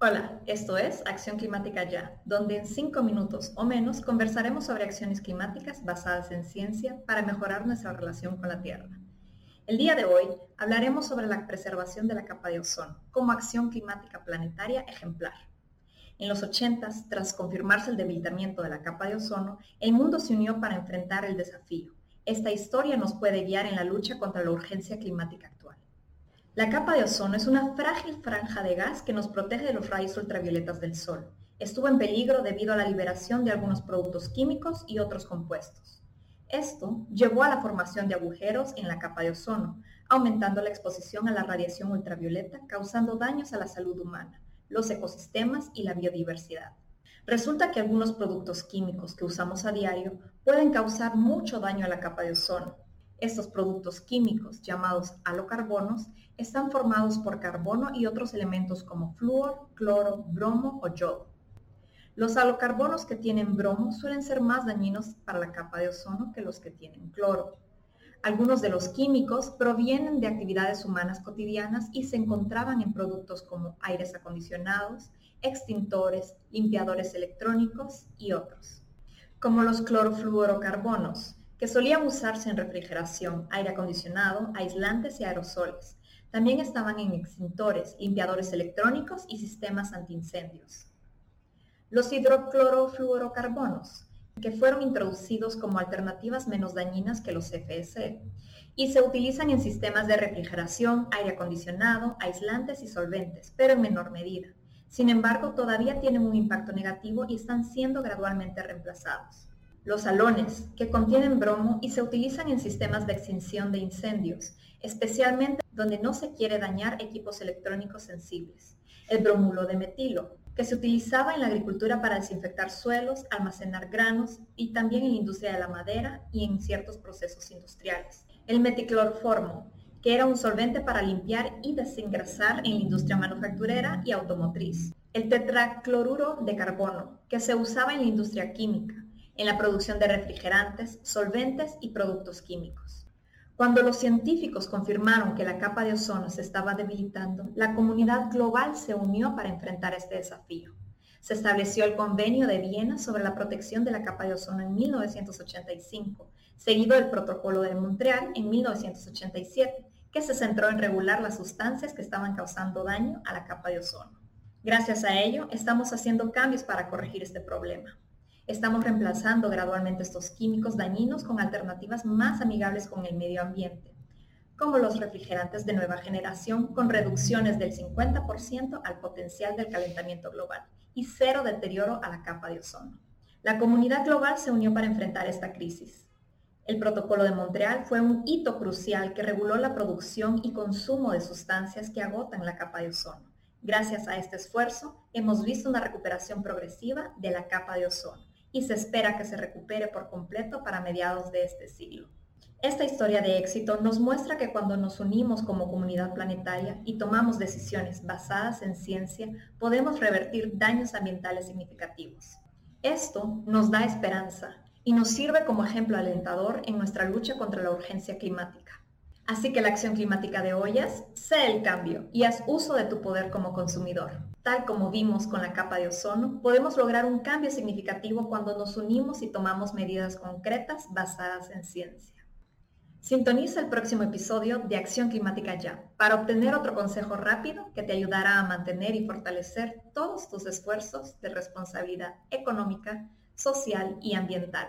Hola, esto es Acción Climática Ya, donde en cinco minutos o menos conversaremos sobre acciones climáticas basadas en ciencia para mejorar nuestra relación con la Tierra. El día de hoy hablaremos sobre la preservación de la capa de ozono como acción climática planetaria ejemplar. En los 80, tras confirmarse el debilitamiento de la capa de ozono, el mundo se unió para enfrentar el desafío. Esta historia nos puede guiar en la lucha contra la urgencia climática actual. La capa de ozono es una frágil franja de gas que nos protege de los rayos ultravioletas del sol. Estuvo en peligro debido a la liberación de algunos productos químicos y otros compuestos. Esto llevó a la formación de agujeros en la capa de ozono, aumentando la exposición a la radiación ultravioleta, causando daños a la salud humana, los ecosistemas y la biodiversidad. Resulta que algunos productos químicos que usamos a diario pueden causar mucho daño a la capa de ozono, estos productos químicos, llamados halocarbonos, están formados por carbono y otros elementos como flúor, cloro, bromo o yodo. Los halocarbonos que tienen bromo suelen ser más dañinos para la capa de ozono que los que tienen cloro. Algunos de los químicos provienen de actividades humanas cotidianas y se encontraban en productos como aires acondicionados, extintores, limpiadores electrónicos y otros. Como los clorofluorocarbonos, que solían usarse en refrigeración, aire acondicionado, aislantes y aerosoles. También estaban en extintores, limpiadores electrónicos y sistemas antiincendios. Los hidroclorofluorocarbonos, que fueron introducidos como alternativas menos dañinas que los FSE, y se utilizan en sistemas de refrigeración, aire acondicionado, aislantes y solventes, pero en menor medida. Sin embargo, todavía tienen un impacto negativo y están siendo gradualmente reemplazados los salones, que contienen bromo y se utilizan en sistemas de extinción de incendios, especialmente donde no se quiere dañar equipos electrónicos sensibles. El bromulo de metilo, que se utilizaba en la agricultura para desinfectar suelos, almacenar granos y también en la industria de la madera y en ciertos procesos industriales. El meticlorformo, que era un solvente para limpiar y desengrasar en la industria manufacturera y automotriz. El tetracloruro de carbono, que se usaba en la industria química en la producción de refrigerantes, solventes y productos químicos. Cuando los científicos confirmaron que la capa de ozono se estaba debilitando, la comunidad global se unió para enfrentar este desafío. Se estableció el Convenio de Viena sobre la protección de la capa de ozono en 1985, seguido del Protocolo de Montreal en 1987, que se centró en regular las sustancias que estaban causando daño a la capa de ozono. Gracias a ello, estamos haciendo cambios para corregir este problema. Estamos reemplazando gradualmente estos químicos dañinos con alternativas más amigables con el medio ambiente, como los refrigerantes de nueva generación con reducciones del 50% al potencial del calentamiento global y cero deterioro a la capa de ozono. La comunidad global se unió para enfrentar esta crisis. El Protocolo de Montreal fue un hito crucial que reguló la producción y consumo de sustancias que agotan la capa de ozono. Gracias a este esfuerzo, hemos visto una recuperación progresiva de la capa de ozono y se espera que se recupere por completo para mediados de este siglo. Esta historia de éxito nos muestra que cuando nos unimos como comunidad planetaria y tomamos decisiones basadas en ciencia, podemos revertir daños ambientales significativos. Esto nos da esperanza y nos sirve como ejemplo alentador en nuestra lucha contra la urgencia climática. Así que la acción climática de ollas, sé el cambio y haz uso de tu poder como consumidor. Tal como vimos con la capa de ozono, podemos lograr un cambio significativo cuando nos unimos y tomamos medidas concretas basadas en ciencia. Sintoniza el próximo episodio de Acción Climática Ya para obtener otro consejo rápido que te ayudará a mantener y fortalecer todos tus esfuerzos de responsabilidad económica, social y ambiental.